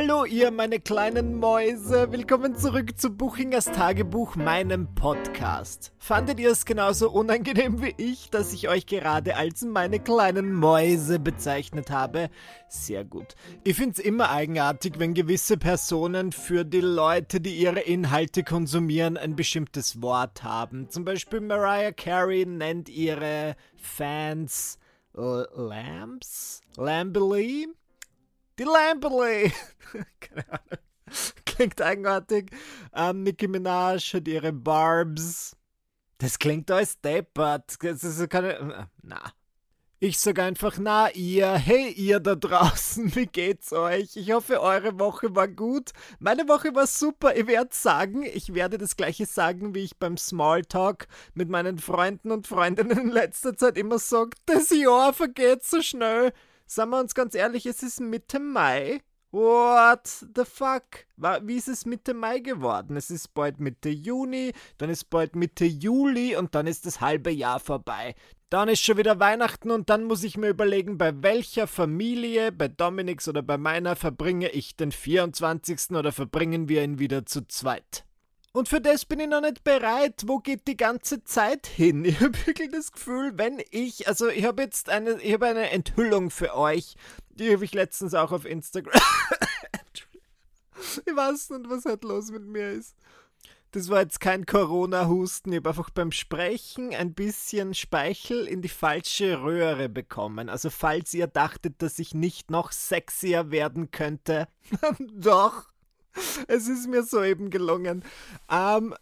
Hallo ihr meine kleinen Mäuse, willkommen zurück zu Buchingers Tagebuch, meinem Podcast. Fandet ihr es genauso unangenehm wie ich, dass ich euch gerade als meine kleinen Mäuse bezeichnet habe? Sehr gut. Ich find's immer eigenartig, wenn gewisse Personen für die Leute, die ihre Inhalte konsumieren, ein bestimmtes Wort haben. Zum Beispiel Mariah Carey nennt ihre Fans Lamps? Lambily? Die Lamberley. Keine Ahnung. Klingt eigenartig. Ähm, Nicki Minaj hat ihre Barbs. Das klingt alles deppert. Das ist keine. Äh, na. Ich sag einfach, na ihr, hey ihr da draußen, wie geht's euch? Ich hoffe, eure Woche war gut. Meine Woche war super. Ich werde sagen, ich werde das gleiche sagen, wie ich beim Smalltalk mit meinen Freunden und Freundinnen in letzter Zeit immer sage, das Jahr vergeht so schnell. Sagen wir uns ganz ehrlich, es ist Mitte Mai. What the fuck? Wie ist es Mitte Mai geworden? Es ist bald Mitte Juni, dann ist bald Mitte Juli und dann ist das halbe Jahr vorbei. Dann ist schon wieder Weihnachten und dann muss ich mir überlegen, bei welcher Familie, bei Dominiks oder bei meiner, verbringe ich den 24. oder verbringen wir ihn wieder zu zweit. Und für das bin ich noch nicht bereit. Wo geht die ganze Zeit hin? Ich habe wirklich das Gefühl, wenn ich, also ich habe jetzt eine, ich habe eine Enthüllung für euch. Die habe ich letztens auch auf Instagram. ich weiß nicht, was halt los mit mir ist. Das war jetzt kein Corona-Husten. Ich habe einfach beim Sprechen ein bisschen Speichel in die falsche Röhre bekommen. Also falls ihr dachtet, dass ich nicht noch sexier werden könnte, doch es ist mir soeben gelungen. Ähm,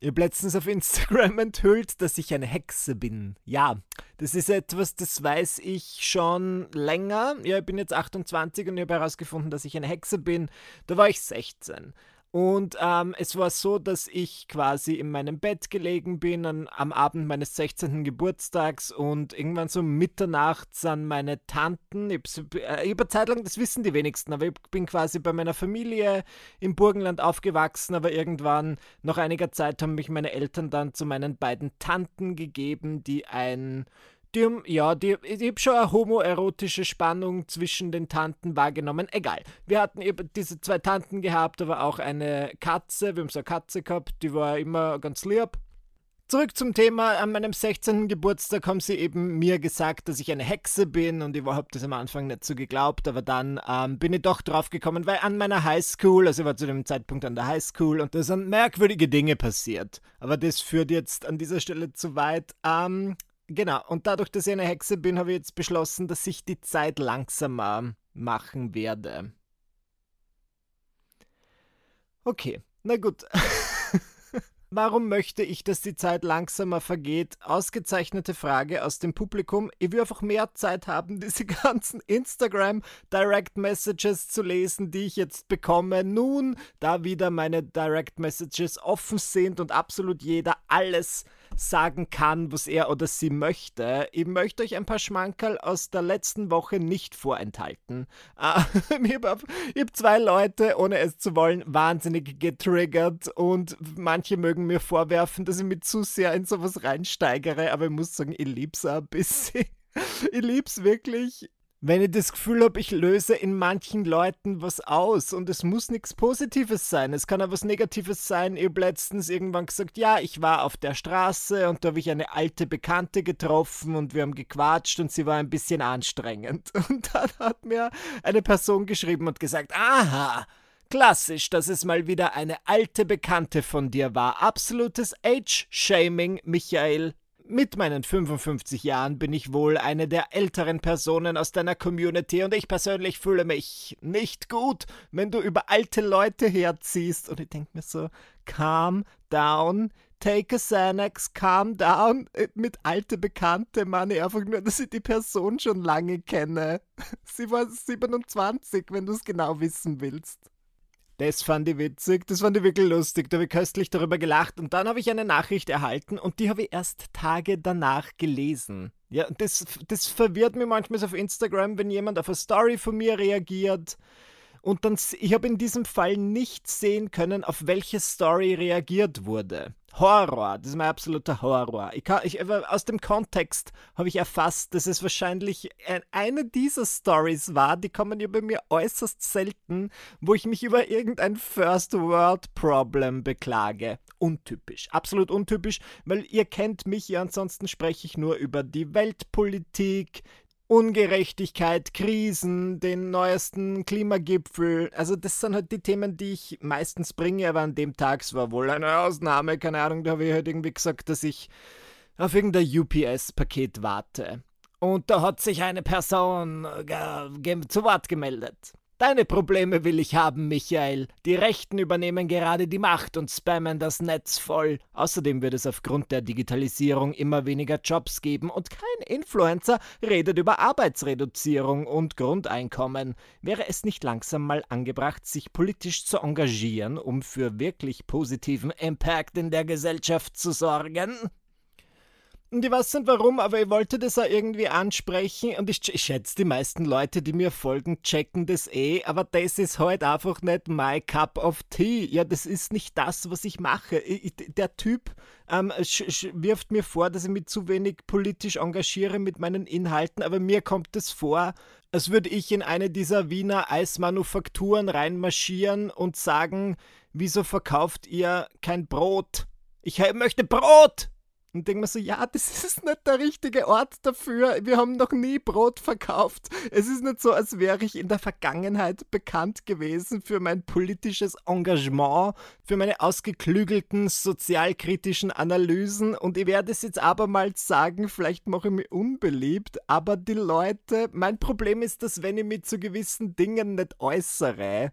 ich habe letztens auf Instagram enthüllt, dass ich eine Hexe bin. Ja, das ist etwas, das weiß ich schon länger. Ja, ich bin jetzt 28 und ich habe herausgefunden, dass ich eine Hexe bin. Da war ich 16. Und ähm, es war so, dass ich quasi in meinem Bett gelegen bin an, am Abend meines 16. Geburtstags und irgendwann so Mitternacht sind meine Tanten, ich habe äh, Zeit lang, das wissen die wenigsten, aber ich bin quasi bei meiner Familie im Burgenland aufgewachsen, aber irgendwann, nach einiger Zeit, haben mich meine Eltern dann zu meinen beiden Tanten gegeben, die ein die ja, die, ich habe schon eine homoerotische Spannung zwischen den Tanten wahrgenommen. Egal. Wir hatten eben diese zwei Tanten gehabt, aber auch eine Katze. Wir haben so eine Katze gehabt, die war immer ganz lieb. Zurück zum Thema. An meinem 16. Geburtstag haben sie eben mir gesagt, dass ich eine Hexe bin und ich habe das am Anfang nicht so geglaubt, aber dann ähm, bin ich doch drauf gekommen, weil an meiner Highschool, also ich war zu dem Zeitpunkt an der Highschool und da sind merkwürdige Dinge passiert. Aber das führt jetzt an dieser Stelle zu weit. Ähm, Genau, und dadurch, dass ich eine Hexe bin, habe ich jetzt beschlossen, dass ich die Zeit langsamer machen werde. Okay, na gut. Warum möchte ich, dass die Zeit langsamer vergeht? Ausgezeichnete Frage aus dem Publikum. Ich will einfach mehr Zeit haben, diese ganzen Instagram Direct Messages zu lesen, die ich jetzt bekomme. Nun, da wieder meine Direct Messages offen sind und absolut jeder alles sagen kann, was er oder sie möchte. Ich möchte euch ein paar Schmankerl aus der letzten Woche nicht vorenthalten. Äh, ich habe hab zwei Leute, ohne es zu wollen, wahnsinnig getriggert und manche mögen mir vorwerfen, dass ich mich zu sehr in sowas reinsteigere, aber ich muss sagen, ich lieb's ein bisschen. Ich lieb's wirklich wenn ich das Gefühl habe, ich löse in manchen Leuten was aus und es muss nichts Positives sein, es kann auch was Negatives sein. Ich habe letztens irgendwann gesagt, ja, ich war auf der Straße und da habe ich eine alte Bekannte getroffen und wir haben gequatscht und sie war ein bisschen anstrengend. Und dann hat mir eine Person geschrieben und gesagt, aha, Klassisch, dass es mal wieder eine alte Bekannte von dir war. Absolutes Age-Shaming, Michael. Mit meinen 55 Jahren bin ich wohl eine der älteren Personen aus deiner Community und ich persönlich fühle mich nicht gut, wenn du über alte Leute herziehst. Und ich denke mir so, calm down, take a Xanax, calm down. Äh, mit alte Bekannte meine ich einfach nur, dass ich die Person schon lange kenne. Sie war 27, wenn du es genau wissen willst. Das fand ich witzig, das fand ich wirklich lustig, da habe ich köstlich darüber gelacht und dann habe ich eine Nachricht erhalten und die habe ich erst Tage danach gelesen. Ja, das, das verwirrt mich manchmal auf Instagram, wenn jemand auf eine Story von mir reagiert und dann, ich habe in diesem Fall nicht sehen können, auf welche Story reagiert wurde. Horror, das ist mein absoluter Horror. Ich kann, ich, aus dem Kontext habe ich erfasst, dass es wahrscheinlich eine dieser Stories war, die kommen ja bei mir äußerst selten, wo ich mich über irgendein First World Problem beklage. Untypisch, absolut untypisch, weil ihr kennt mich ja, ansonsten spreche ich nur über die Weltpolitik, Ungerechtigkeit, Krisen, den neuesten Klimagipfel. Also das sind halt die Themen, die ich meistens bringe, aber an dem Tag es war wohl eine Ausnahme, keine Ahnung, da habe ich halt irgendwie gesagt, dass ich auf irgendein UPS-Paket warte. Und da hat sich eine Person äh, zu Wort gemeldet. Deine Probleme will ich haben, Michael. Die Rechten übernehmen gerade die Macht und spammen das Netz voll. Außerdem wird es aufgrund der Digitalisierung immer weniger Jobs geben und kein Influencer redet über Arbeitsreduzierung und Grundeinkommen. Wäre es nicht langsam mal angebracht, sich politisch zu engagieren, um für wirklich positiven Impact in der Gesellschaft zu sorgen? Und ich weiß nicht warum, aber ich wollte das auch irgendwie ansprechen und ich, schätze, die meisten Leute, die mir folgen, checken das eh, aber das ist halt einfach nicht my cup of tea. Ja, das ist nicht das, was ich mache. Ich, der Typ ähm, wirft mir vor, dass ich mich zu wenig politisch engagiere mit meinen Inhalten, aber mir kommt es vor, als würde ich in eine dieser Wiener Eismanufakturen reinmarschieren und sagen, wieso verkauft ihr kein Brot? Ich möchte Brot! Und denke mir so, ja, das ist nicht der richtige Ort dafür. Wir haben noch nie Brot verkauft. Es ist nicht so, als wäre ich in der Vergangenheit bekannt gewesen für mein politisches Engagement, für meine ausgeklügelten sozialkritischen Analysen. Und ich werde es jetzt abermals sagen, vielleicht mache ich mich unbeliebt, aber die Leute, mein Problem ist, dass wenn ich mich zu gewissen Dingen nicht äußere,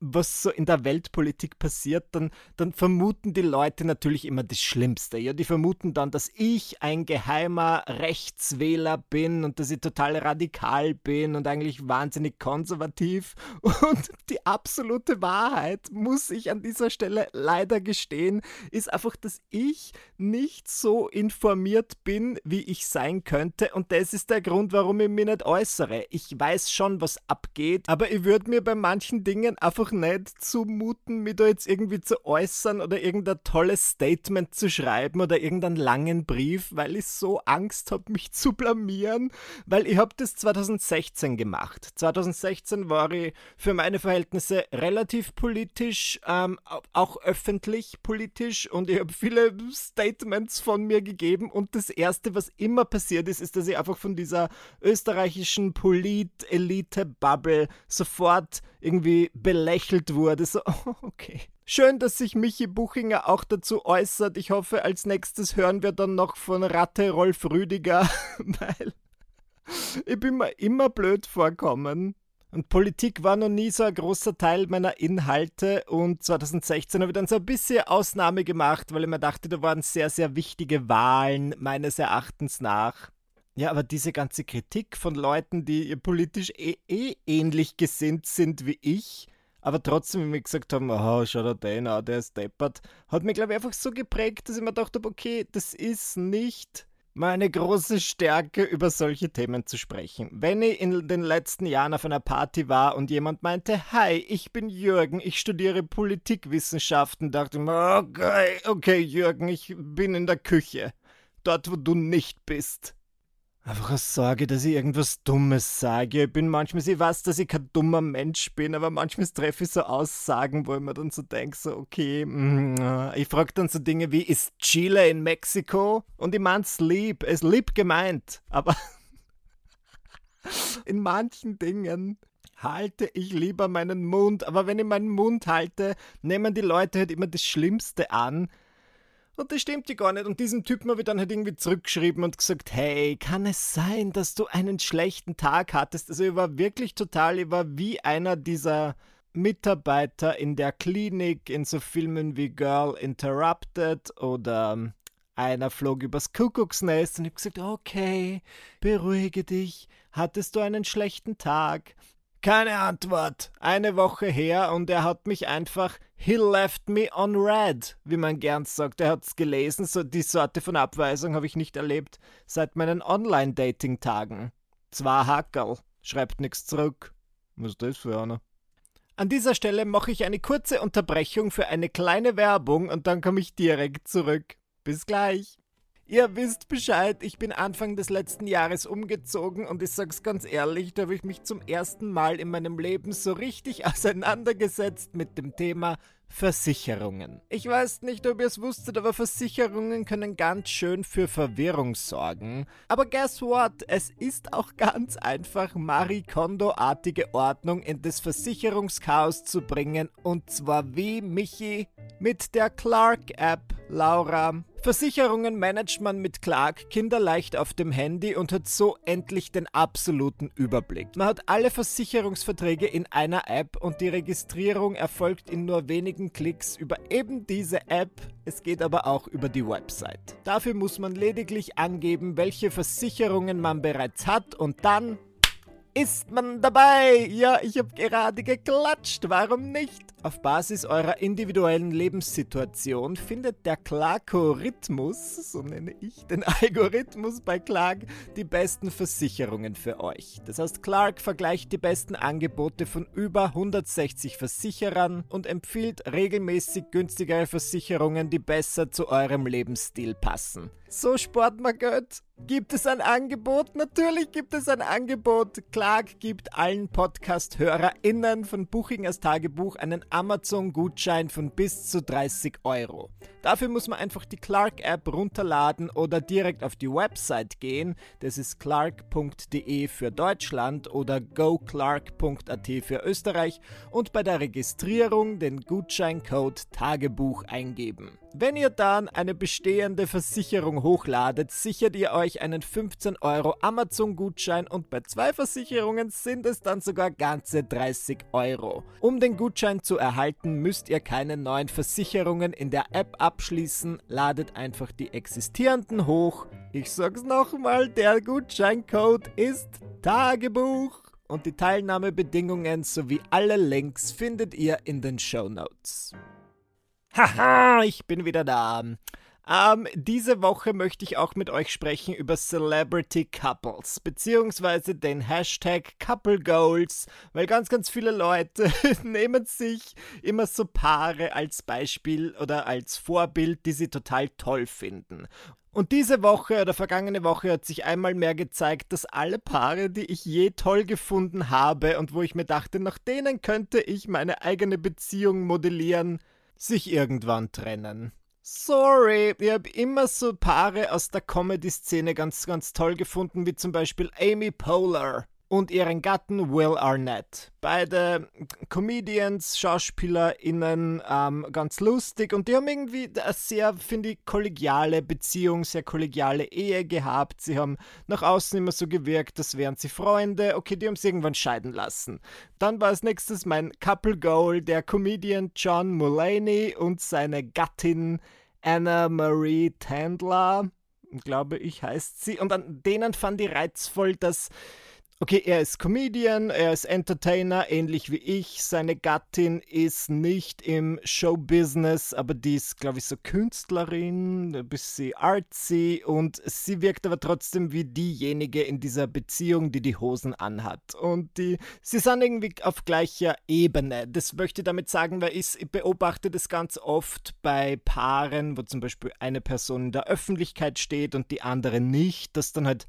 was so in der Weltpolitik passiert, dann, dann vermuten die Leute natürlich immer das Schlimmste. Ja, die vermuten dann, dass ich ein geheimer Rechtswähler bin und dass ich total radikal bin und eigentlich wahnsinnig konservativ. Und die absolute Wahrheit, muss ich an dieser Stelle leider gestehen, ist einfach, dass ich nicht so informiert bin, wie ich sein könnte. Und das ist der Grund, warum ich mich nicht äußere. Ich weiß schon, was abgeht, aber ich würde mir bei manchen Dingen einfach einfach nicht zumuten, mich da jetzt irgendwie zu äußern oder irgendein tolles Statement zu schreiben oder irgendeinen langen Brief, weil ich so Angst habe, mich zu blamieren, weil ich habe das 2016 gemacht. 2016 war ich für meine Verhältnisse relativ politisch, ähm, auch öffentlich politisch und ich habe viele Statements von mir gegeben und das Erste, was immer passiert ist, ist, dass ich einfach von dieser österreichischen Polit-Elite-Bubble sofort irgendwie belächelt wurde. So, okay. Schön, dass sich Michi Buchinger auch dazu äußert. Ich hoffe, als nächstes hören wir dann noch von Ratte Rolf Rüdiger, weil ich bin mir immer blöd vorkommen. Und Politik war noch nie so ein großer Teil meiner Inhalte und 2016 habe ich dann so ein bisschen Ausnahme gemacht, weil ich mir dachte, da waren sehr, sehr wichtige Wahlen meines Erachtens nach. Ja, aber diese ganze Kritik von Leuten, die politisch eh, eh ähnlich gesinnt sind wie ich, aber trotzdem, wie mir gesagt haben, oh, schau da den an, der ist deppert, hat mich, glaube ich, einfach so geprägt, dass ich mir dachte, okay, das ist nicht meine große Stärke, über solche Themen zu sprechen. Wenn ich in den letzten Jahren auf einer Party war und jemand meinte, hi, ich bin Jürgen, ich studiere Politikwissenschaften, dachte ich mir, okay, okay, Jürgen, ich bin in der Küche. Dort, wo du nicht bist. Einfach aus Sorge, dass ich irgendwas Dummes sage. Ich bin manchmal, ich weiß, dass ich kein dummer Mensch bin, aber manchmal treffe ich so Aussagen, wo ich mir dann so denke, so, okay, mm, ich frage dann so Dinge wie, ist Chile in Mexiko? Und ich mein's lieb, es lieb gemeint, aber in manchen Dingen halte ich lieber meinen Mund, aber wenn ich meinen Mund halte, nehmen die Leute halt immer das Schlimmste an und das stimmt ja gar nicht. Und diesem Typen habe ich dann halt irgendwie zurückgeschrieben und gesagt, hey, kann es sein, dass du einen schlechten Tag hattest? Also ich war wirklich total, ich war wie einer dieser Mitarbeiter in der Klinik in so Filmen wie Girl Interrupted oder ähm, einer flog übers Kuckucksnest und ich habe gesagt, okay, beruhige dich. Hattest du einen schlechten Tag? Keine Antwort. Eine Woche her und er hat mich einfach He left me on red, wie man gern sagt. Er hat's gelesen. So die Sorte von Abweisung habe ich nicht erlebt seit meinen Online-Dating-Tagen. Zwei Hackerl, schreibt nichts zurück. Was ist das für einer? An dieser Stelle mache ich eine kurze Unterbrechung für eine kleine Werbung und dann komme ich direkt zurück. Bis gleich. Ihr wisst Bescheid, ich bin Anfang des letzten Jahres umgezogen und ich sag's ganz ehrlich, da habe ich mich zum ersten Mal in meinem Leben so richtig auseinandergesetzt mit dem Thema Versicherungen. Ich weiß nicht, ob ihr es wusstet, aber Versicherungen können ganz schön für Verwirrung sorgen. Aber guess what? Es ist auch ganz einfach, Marie Kondo-artige Ordnung in das Versicherungschaos zu bringen. Und zwar wie, Michi? Mit der Clark-App, Laura. Versicherungen managt man mit Clark kinderleicht auf dem Handy und hat so endlich den absoluten Überblick. Man hat alle Versicherungsverträge in einer App und die Registrierung erfolgt in nur wenigen Klicks über eben diese App. Es geht aber auch über die Website. Dafür muss man lediglich angeben, welche Versicherungen man bereits hat und dann ist man dabei. Ja, ich habe gerade geklatscht. Warum nicht? Auf Basis eurer individuellen Lebenssituation findet der Clarko-Rhythmus, so nenne ich den Algorithmus bei Clark, die besten Versicherungen für euch. Das heißt, Clark vergleicht die besten Angebote von über 160 Versicherern und empfiehlt regelmäßig günstigere Versicherungen, die besser zu eurem Lebensstil passen. So spart man Geld. Gibt es ein Angebot? Natürlich gibt es ein Angebot. Clark gibt allen Podcast-HörerInnen von Buchingers Tagebuch einen Amazon-Gutschein von bis zu 30 Euro. Dafür muss man einfach die Clark-App runterladen oder direkt auf die Website gehen. Das ist clark.de für Deutschland oder goclark.at für Österreich und bei der Registrierung den Gutscheincode Tagebuch eingeben. Wenn ihr dann eine bestehende Versicherung hochladet, sichert ihr euch einen 15 Euro Amazon-Gutschein und bei zwei Versicherungen sind es dann sogar ganze 30 Euro. Um den Gutschein zu erhalten, müsst ihr keine neuen Versicherungen in der App abschließen, ladet einfach die existierenden hoch. Ich sag's nochmal, der Gutscheincode ist Tagebuch und die Teilnahmebedingungen sowie alle Links findet ihr in den Show Notes. Haha, ich bin wieder da. Ähm, diese Woche möchte ich auch mit euch sprechen über Celebrity Couples, beziehungsweise den Hashtag Couple Goals, weil ganz, ganz viele Leute nehmen sich immer so Paare als Beispiel oder als Vorbild, die sie total toll finden. Und diese Woche oder vergangene Woche hat sich einmal mehr gezeigt, dass alle Paare, die ich je toll gefunden habe und wo ich mir dachte, nach denen könnte ich meine eigene Beziehung modellieren, sich irgendwann trennen. Sorry, ich habe immer so Paare aus der Comedy-Szene ganz, ganz toll gefunden, wie zum Beispiel Amy Poehler und ihren Gatten Will Arnett. Beide Comedians, SchauspielerInnen, ähm, ganz lustig und die haben irgendwie eine sehr, finde ich, kollegiale Beziehung, sehr kollegiale Ehe gehabt. Sie haben nach außen immer so gewirkt, als wären sie Freunde. Okay, die haben sie irgendwann scheiden lassen. Dann war als nächstes mein Couple Goal, der Comedian John Mulaney und seine Gattin Anna Marie Tandler, glaube ich, heißt sie. Und an denen fand ich reizvoll, dass Okay, er ist Comedian, er ist Entertainer, ähnlich wie ich. Seine Gattin ist nicht im Showbusiness, aber die ist, glaube ich, so Künstlerin, ein bisschen artsy und sie wirkt aber trotzdem wie diejenige in dieser Beziehung, die die Hosen anhat. Und die, sie sind irgendwie auf gleicher Ebene. Das möchte ich damit sagen, weil ich beobachte das ganz oft bei Paaren, wo zum Beispiel eine Person in der Öffentlichkeit steht und die andere nicht, dass dann halt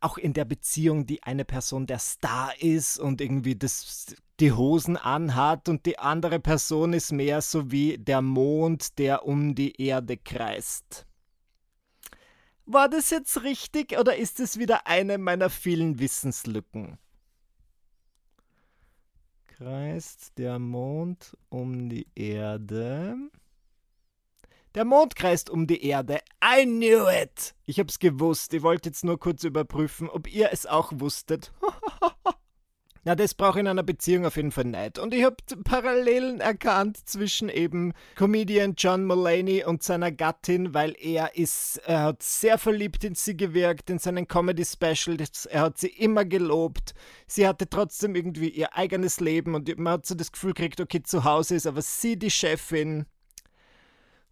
auch in der Beziehung die eine Person der Star ist und irgendwie das, die Hosen anhat und die andere Person ist mehr so wie der Mond, der um die Erde kreist. War das jetzt richtig oder ist es wieder eine meiner vielen Wissenslücken? Kreist der Mond um die Erde? Der Mond kreist um die Erde. I knew it! Ich hab's gewusst. Ich wollte jetzt nur kurz überprüfen, ob ihr es auch wusstet. Na, das brauche ich in einer Beziehung auf jeden Fall nicht. Und ich habe Parallelen erkannt zwischen eben Comedian John Mulaney und seiner Gattin, weil er ist, er hat sehr verliebt in sie gewirkt, in seinen Comedy-Specials. Er hat sie immer gelobt. Sie hatte trotzdem irgendwie ihr eigenes Leben und man hat so das Gefühl gekriegt, okay, zu Hause ist aber sie die Chefin.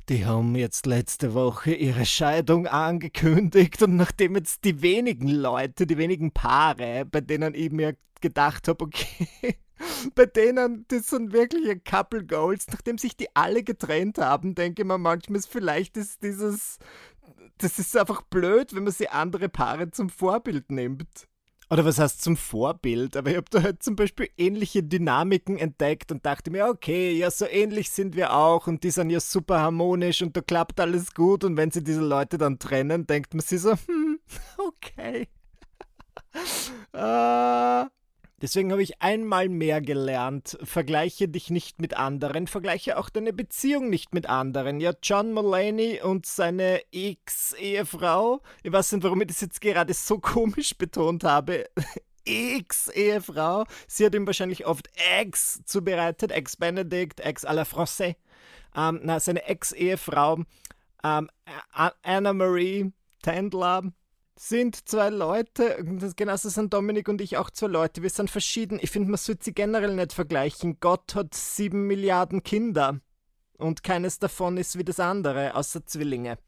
Die haben jetzt letzte Woche ihre Scheidung angekündigt und nachdem jetzt die wenigen Leute, die wenigen Paare, bei denen ich mir gedacht habe, okay, bei denen, das sind wirkliche Couple Goals, nachdem sich die alle getrennt haben, denke ich mir manchmal, vielleicht ist dieses, das ist einfach blöd, wenn man sich andere Paare zum Vorbild nimmt. Oder was heißt zum Vorbild? Aber ich habe da halt zum Beispiel ähnliche Dynamiken entdeckt und dachte mir, okay, ja, so ähnlich sind wir auch und die sind ja super harmonisch und da klappt alles gut und wenn sie diese Leute dann trennen, denkt man sich so, hm, okay. äh, Deswegen habe ich einmal mehr gelernt, vergleiche dich nicht mit anderen, vergleiche auch deine Beziehung nicht mit anderen. Ja, John Mulaney und seine Ex-Ehefrau, ich weiß nicht, warum ich das jetzt gerade so komisch betont habe, Ex-Ehefrau, sie hat ihm wahrscheinlich oft Ex zubereitet, Ex-Benedict, Ex à la Français. Ähm, na, seine Ex-Ehefrau, ähm, Anna-Marie Tendler, sind zwei Leute, genauso sind Dominik und ich auch zwei Leute, wir sind verschieden. Ich finde, man sollte sie generell nicht vergleichen. Gott hat sieben Milliarden Kinder und keines davon ist wie das andere, außer Zwillinge.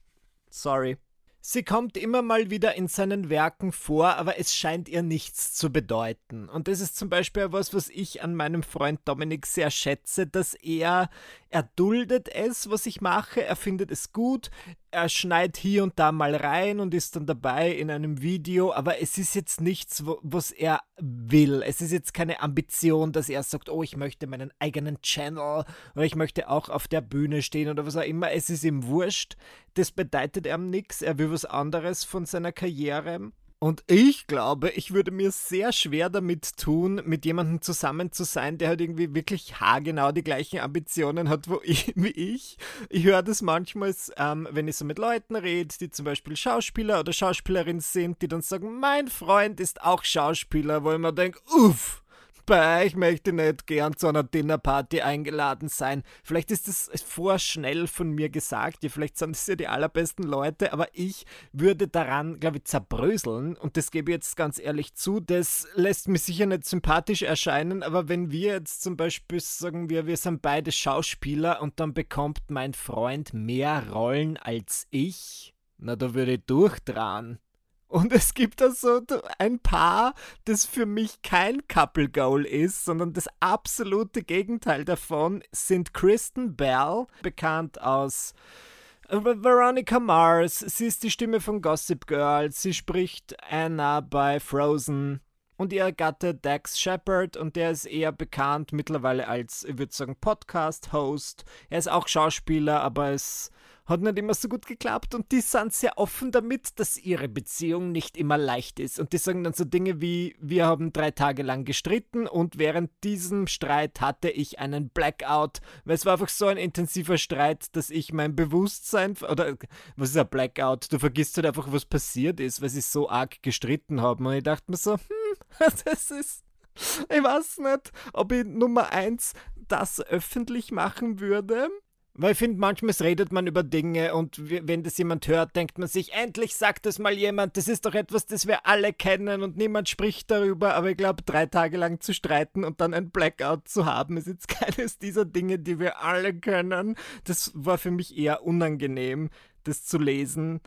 Sorry. Sie kommt immer mal wieder in seinen Werken vor, aber es scheint ihr nichts zu bedeuten. Und das ist zum Beispiel etwas, was ich an meinem Freund Dominik sehr schätze, dass er, er duldet es, was ich mache, er findet es gut, er schneit hier und da mal rein und ist dann dabei in einem Video, aber es ist jetzt nichts, was er will. Es ist jetzt keine Ambition, dass er sagt, oh, ich möchte meinen eigenen Channel oder ich möchte auch auf der Bühne stehen oder was auch immer. Es ist ihm wurscht. Das bedeutet ihm nichts. Er will was anderes von seiner Karriere. Und ich glaube, ich würde mir sehr schwer damit tun, mit jemandem zusammen zu sein, der halt irgendwie wirklich haargenau die gleichen Ambitionen hat ich, wie ich. Ich höre das manchmal, ähm, wenn ich so mit Leuten rede, die zum Beispiel Schauspieler oder Schauspielerin sind, die dann sagen, mein Freund ist auch Schauspieler, wo ich mir denke, uff bei euch möchte ich nicht gern zu einer Dinnerparty eingeladen sein. Vielleicht ist das vorschnell von mir gesagt, ja, vielleicht sind es ja die allerbesten Leute, aber ich würde daran, glaube ich, zerbröseln und das gebe ich jetzt ganz ehrlich zu. Das lässt mich sicher nicht sympathisch erscheinen, aber wenn wir jetzt zum Beispiel sagen wir, wir sind beide Schauspieler und dann bekommt mein Freund mehr Rollen als ich, na, da würde ich durchdrehen. Und es gibt da so ein Paar, das für mich kein Couple Goal ist, sondern das absolute Gegenteil davon sind Kristen Bell, bekannt aus äh, Veronica Mars. Sie ist die Stimme von Gossip Girl. Sie spricht Anna bei Frozen. Und ihr Gatte Dax Shepard und der ist eher bekannt mittlerweile als, ich würde sagen, Podcast-Host. Er ist auch Schauspieler, aber ist hat nicht immer so gut geklappt und die sind sehr offen damit, dass ihre Beziehung nicht immer leicht ist. Und die sagen dann so Dinge wie, wir haben drei Tage lang gestritten und während diesem Streit hatte ich einen Blackout, weil es war einfach so ein intensiver Streit, dass ich mein Bewusstsein, oder was ist ein Blackout? Du vergisst halt einfach, was passiert ist, weil sie so arg gestritten haben. Und ich dachte mir so, hm, das ist ich weiß nicht, ob ich Nummer eins das öffentlich machen würde. Weil ich finde, manchmal redet man über Dinge und wenn das jemand hört, denkt man sich, endlich sagt das mal jemand, das ist doch etwas, das wir alle kennen und niemand spricht darüber. Aber ich glaube, drei Tage lang zu streiten und dann ein Blackout zu haben, ist jetzt keines dieser Dinge, die wir alle können. Das war für mich eher unangenehm, das zu lesen.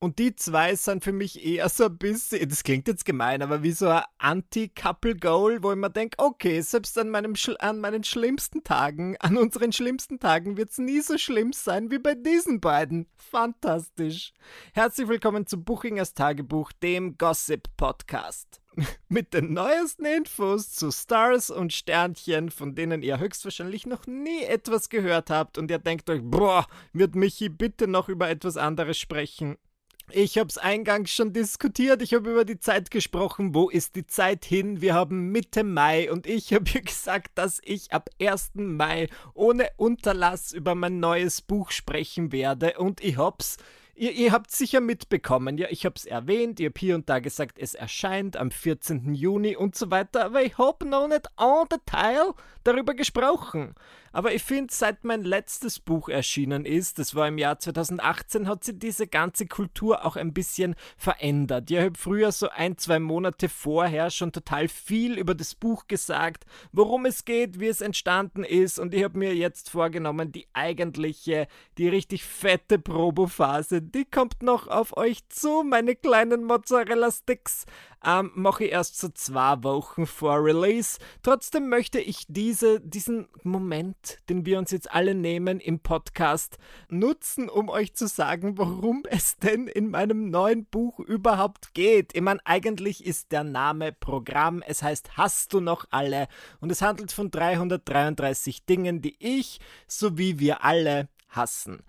Und die zwei sind für mich eher so ein bisschen, das klingt jetzt gemein, aber wie so ein Anti-Couple-Goal, wo ich mir denke, okay, selbst an, meinem, an meinen schlimmsten Tagen, an unseren schlimmsten Tagen wird es nie so schlimm sein wie bei diesen beiden. Fantastisch. Herzlich willkommen zu Buchingers Tagebuch, dem Gossip-Podcast. Mit den neuesten Infos zu Stars und Sternchen, von denen ihr höchstwahrscheinlich noch nie etwas gehört habt und ihr denkt euch, boah, wird Michi bitte noch über etwas anderes sprechen? Ich habe es eingangs schon diskutiert. Ich habe über die Zeit gesprochen. Wo ist die Zeit hin? Wir haben Mitte Mai und ich habe gesagt, dass ich ab 1. Mai ohne Unterlass über mein neues Buch sprechen werde. Und ich hab's Ihr, ihr habt sicher mitbekommen, ja, ich es erwähnt, ihr habt hier und da gesagt, es erscheint am 14. Juni und so weiter, aber ich habe noch nicht en Detail darüber gesprochen. Aber ich finde, seit mein letztes Buch erschienen ist, das war im Jahr 2018, hat sich diese ganze Kultur auch ein bisschen verändert. Ich habe früher so ein, zwei Monate vorher schon total viel über das Buch gesagt, worum es geht, wie es entstanden ist und ich habe mir jetzt vorgenommen, die eigentliche, die richtig fette Probophase die kommt noch auf euch zu, meine kleinen Mozzarella-Sticks. Ähm, mache ich erst so zwei Wochen vor Release. Trotzdem möchte ich diese, diesen Moment, den wir uns jetzt alle nehmen im Podcast, nutzen, um euch zu sagen, worum es denn in meinem neuen Buch überhaupt geht. Ich meine, eigentlich ist der Name Programm. Es heißt Hast du noch alle? Und es handelt von 333 Dingen, die ich sowie wir alle hassen.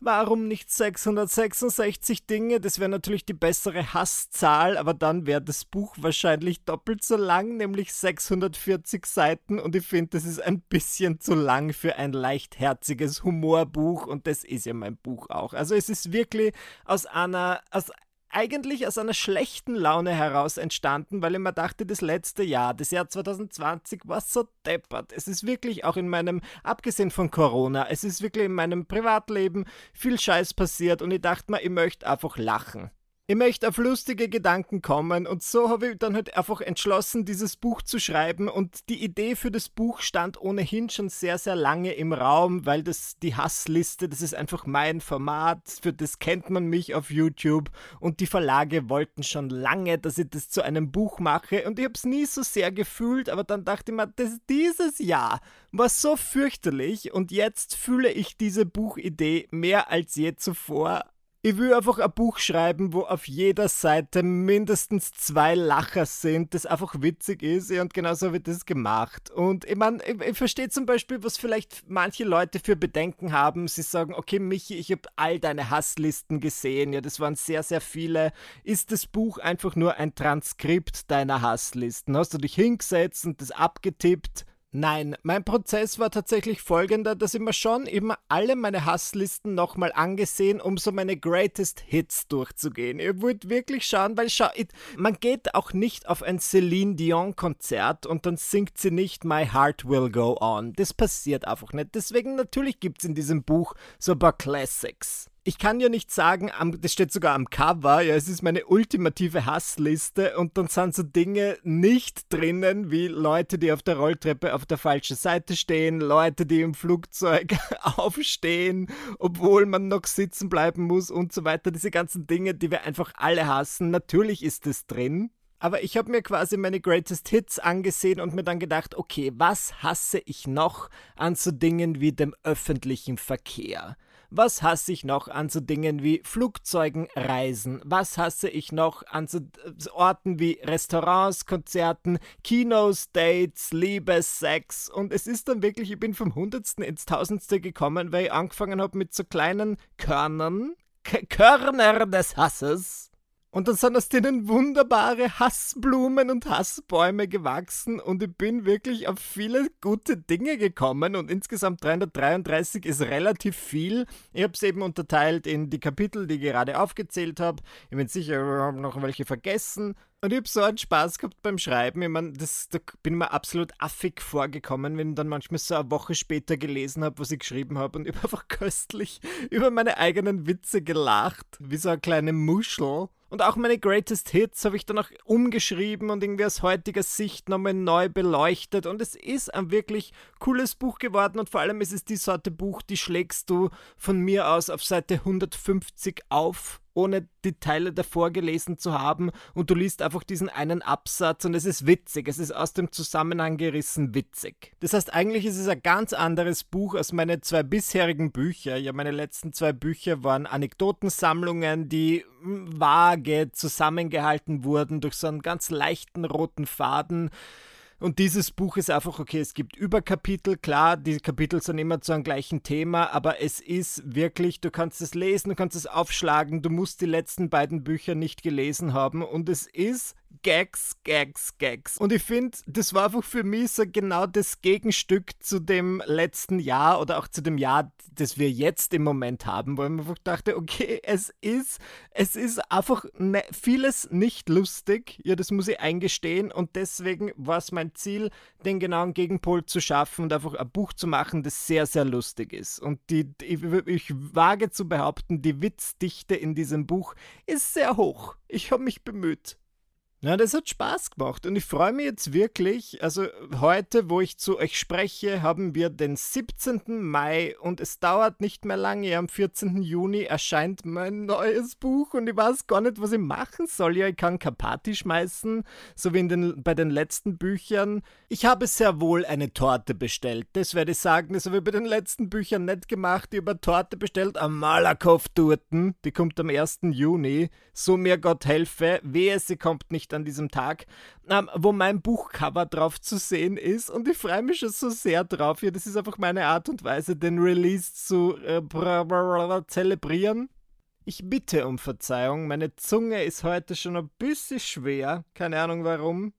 Warum nicht 666 Dinge? Das wäre natürlich die bessere Hasszahl, aber dann wäre das Buch wahrscheinlich doppelt so lang, nämlich 640 Seiten. Und ich finde, das ist ein bisschen zu lang für ein leichtherziges Humorbuch. Und das ist ja mein Buch auch. Also es ist wirklich aus einer, aus eigentlich aus einer schlechten Laune heraus entstanden, weil ich mir dachte, das letzte Jahr, das Jahr 2020 war so deppert. Es ist wirklich auch in meinem, abgesehen von Corona, es ist wirklich in meinem Privatleben viel Scheiß passiert und ich dachte mir, ich möchte einfach lachen. Ich möchte auf lustige Gedanken kommen und so habe ich dann halt einfach entschlossen, dieses Buch zu schreiben und die Idee für das Buch stand ohnehin schon sehr, sehr lange im Raum, weil das die Hassliste, das ist einfach mein Format, für das kennt man mich auf YouTube und die Verlage wollten schon lange, dass ich das zu einem Buch mache und ich habe es nie so sehr gefühlt, aber dann dachte ich mir, das, dieses Jahr war so fürchterlich und jetzt fühle ich diese Buchidee mehr als je zuvor ich will einfach ein Buch schreiben, wo auf jeder Seite mindestens zwei Lacher sind, das einfach witzig ist. Und genauso ich das gemacht. Und ich meine, ich, ich verstehe zum Beispiel, was vielleicht manche Leute für Bedenken haben. Sie sagen, okay, Michi, ich habe all deine Hasslisten gesehen. Ja, das waren sehr, sehr viele. Ist das Buch einfach nur ein Transkript deiner Hasslisten? Hast du dich hingesetzt und das abgetippt? Nein, mein Prozess war tatsächlich folgender, dass ich mir schon immer alle meine Hasslisten nochmal angesehen, um so meine Greatest Hits durchzugehen. Ich wollte wirklich schauen, weil schau, ich, man geht auch nicht auf ein Celine Dion Konzert und dann singt sie nicht My Heart Will Go On. Das passiert einfach nicht. Deswegen natürlich gibt es in diesem Buch so ein paar Classics ich kann ja nicht sagen, das steht sogar am Cover, ja, es ist meine ultimative Hassliste und dann sind so Dinge nicht drinnen, wie Leute, die auf der Rolltreppe auf der falschen Seite stehen, Leute, die im Flugzeug aufstehen, obwohl man noch sitzen bleiben muss und so weiter. Diese ganzen Dinge, die wir einfach alle hassen. Natürlich ist es drin. Aber ich habe mir quasi meine Greatest Hits angesehen und mir dann gedacht, okay, was hasse ich noch an so Dingen wie dem öffentlichen Verkehr? Was hasse ich noch an so Dingen wie Flugzeugen, Reisen? Was hasse ich noch an so äh, Orten wie Restaurants, Konzerten, Kinos, Dates, Liebe, Sex? Und es ist dann wirklich, ich bin vom Hundertsten ins Tausendste gekommen, weil ich angefangen habe mit so kleinen Körnern, K Körner des Hasses und dann sind aus denen wunderbare Hassblumen und Hassbäume gewachsen und ich bin wirklich auf viele gute Dinge gekommen und insgesamt 333 ist relativ viel. Ich habe es eben unterteilt in die Kapitel, die ich gerade aufgezählt habe. Ich bin sicher, wir haben noch welche vergessen. Und ich habe so einen Spaß gehabt beim Schreiben. Ich meine, da bin ich mir absolut affig vorgekommen, wenn ich dann manchmal so eine Woche später gelesen habe, was ich geschrieben habe. Und ich habe einfach köstlich über meine eigenen Witze gelacht, wie so eine kleine Muschel. Und auch meine Greatest Hits habe ich dann auch umgeschrieben und irgendwie aus heutiger Sicht nochmal neu beleuchtet. Und es ist ein wirklich cooles Buch geworden und vor allem ist es die Sorte Buch, die schlägst du von mir aus auf Seite 150 auf ohne die Teile davor gelesen zu haben und du liest einfach diesen einen Absatz und es ist witzig, es ist aus dem Zusammenhang gerissen witzig. Das heißt, eigentlich ist es ein ganz anderes Buch als meine zwei bisherigen Bücher. Ja, meine letzten zwei Bücher waren Anekdotensammlungen, die vage zusammengehalten wurden durch so einen ganz leichten roten Faden. Und dieses Buch ist einfach, okay, es gibt Überkapitel, klar, die Kapitel sind immer zu einem gleichen Thema, aber es ist wirklich, du kannst es lesen, du kannst es aufschlagen, du musst die letzten beiden Bücher nicht gelesen haben. Und es ist Gags, Gags, Gags. Und ich finde, das war einfach für mich so genau das Gegenstück zu dem letzten Jahr oder auch zu dem Jahr, das wir jetzt im Moment haben, wo ich mir einfach dachte, okay, es ist, es ist einfach ne, vieles nicht lustig. Ja, das muss ich eingestehen. Und deswegen war es mein Ziel, den genauen Gegenpol zu schaffen und einfach ein Buch zu machen, das sehr, sehr lustig ist. Und die, ich, ich wage zu behaupten, die Witzdichte in diesem Buch ist sehr hoch. Ich habe mich bemüht. Ja, das hat Spaß gemacht und ich freue mich jetzt wirklich. Also heute, wo ich zu euch spreche, haben wir den 17. Mai und es dauert nicht mehr lange. Am 14. Juni erscheint mein neues Buch und ich weiß gar nicht, was ich machen soll. Ja, ich kann keine Party schmeißen, so wie in den, bei den letzten Büchern. Ich habe sehr wohl eine Torte bestellt. Das werde ich sagen. Das habe ich bei den letzten Büchern nicht gemacht. Ich habe Torte bestellt am Malakoff-Torten. Die kommt am 1. Juni. So mir Gott helfe. Wehe, sie kommt nicht nicht an diesem Tag, ähm, wo mein Buchcover drauf zu sehen ist und ich freue mich schon so sehr drauf. Ja, das ist einfach meine Art und Weise, den Release zu äh, zelebrieren. Ich bitte um Verzeihung, meine Zunge ist heute schon ein bisschen schwer, keine Ahnung warum.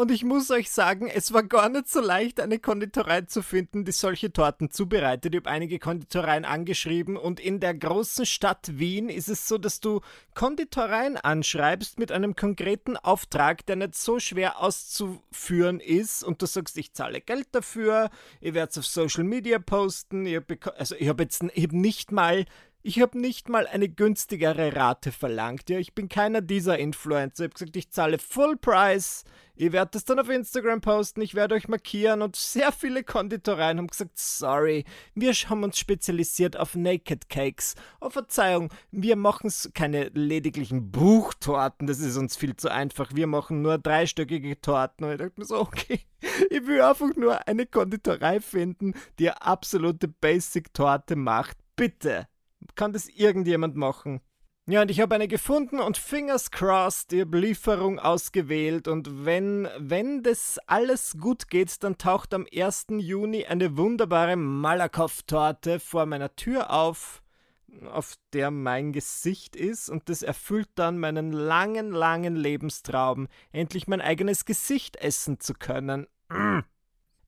Und ich muss euch sagen, es war gar nicht so leicht, eine Konditorei zu finden, die solche Torten zubereitet. Ich habe einige Konditoreien angeschrieben und in der großen Stadt Wien ist es so, dass du Konditoreien anschreibst mit einem konkreten Auftrag, der nicht so schwer auszuführen ist und du sagst, ich zahle Geld dafür, ihr werdet es auf Social Media posten, ihr also ich habe jetzt ich hab nicht mal ich habe nicht mal eine günstigere Rate verlangt. Ja, ich bin keiner dieser Influencer. Ich habe gesagt, ich zahle Full Price. Ihr werdet das dann auf Instagram posten, ich werde euch markieren und sehr viele Konditoreien haben gesagt, sorry, wir haben uns spezialisiert auf Naked Cakes. Oh Verzeihung, wir machen keine lediglichen Buchtorten, das ist uns viel zu einfach. Wir machen nur dreistöckige Torten. Und ich dachte mir so, okay, ich will einfach nur eine Konditorei finden, die eine absolute Basic-Torte macht. Bitte, kann das irgendjemand machen? Ja, und ich habe eine gefunden und fingers crossed, die Lieferung ausgewählt. Und wenn, wenn das alles gut geht, dann taucht am 1. Juni eine wunderbare Malakoff-Torte vor meiner Tür auf, auf der mein Gesicht ist. Und das erfüllt dann meinen langen, langen Lebenstraum, endlich mein eigenes Gesicht essen zu können. Mm.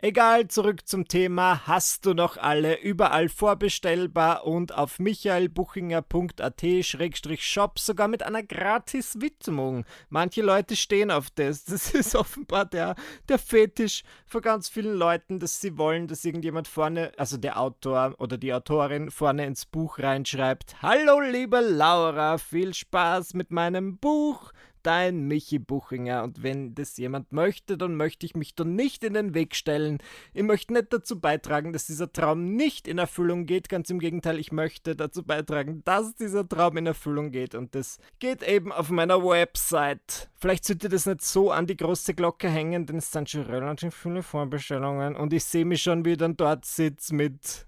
Egal, zurück zum Thema. Hast du noch alle überall vorbestellbar und auf michaelbuchinger.at-shop sogar mit einer Gratis-Widmung. Manche Leute stehen auf das. Das ist offenbar der, der Fetisch von ganz vielen Leuten, dass sie wollen, dass irgendjemand vorne, also der Autor oder die Autorin vorne ins Buch reinschreibt. Hallo, liebe Laura, viel Spaß mit meinem Buch dein Michi Buchinger. Und wenn das jemand möchte, dann möchte ich mich da nicht in den Weg stellen. Ich möchte nicht dazu beitragen, dass dieser Traum nicht in Erfüllung geht. Ganz im Gegenteil, ich möchte dazu beitragen, dass dieser Traum in Erfüllung geht. Und das geht eben auf meiner Website. Vielleicht sollte das nicht so an die große Glocke hängen, denn es sind schon relativ viele Vorbestellungen. Und ich sehe mich schon, wie ich dann dort sitze mit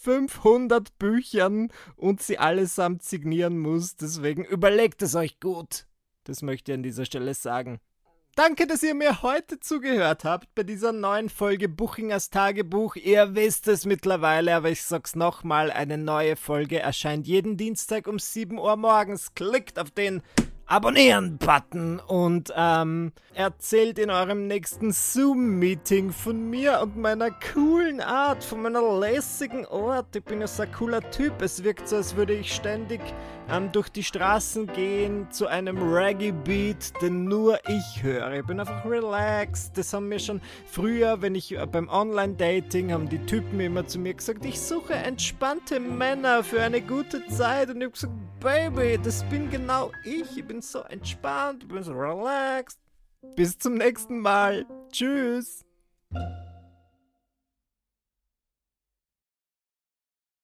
500 Büchern und sie allesamt signieren muss. Deswegen überlegt es euch gut. Das möchte ich an dieser Stelle sagen. Danke, dass ihr mir heute zugehört habt bei dieser neuen Folge Buchingers Tagebuch. Ihr wisst es mittlerweile, aber ich sag's nochmal, eine neue Folge erscheint jeden Dienstag um 7 Uhr morgens. Klickt auf den Abonnieren-Button und ähm, erzählt in eurem nächsten Zoom-Meeting von mir und meiner coolen Art, von meiner lässigen Art. Ich bin ja so ein cooler Typ. Es wirkt so, als würde ich ständig ähm, durch die Straßen gehen zu einem Reggae-Beat, den nur ich höre. Ich bin einfach relaxed. Das haben mir schon früher, wenn ich äh, beim Online-Dating, haben die Typen immer zu mir gesagt, ich suche entspannte Männer für eine gute Zeit. Und ich habe gesagt, Baby, das bin genau ich. Ich bin bin so entspannt, ich bin so relaxed. Bis zum nächsten Mal. Tschüss.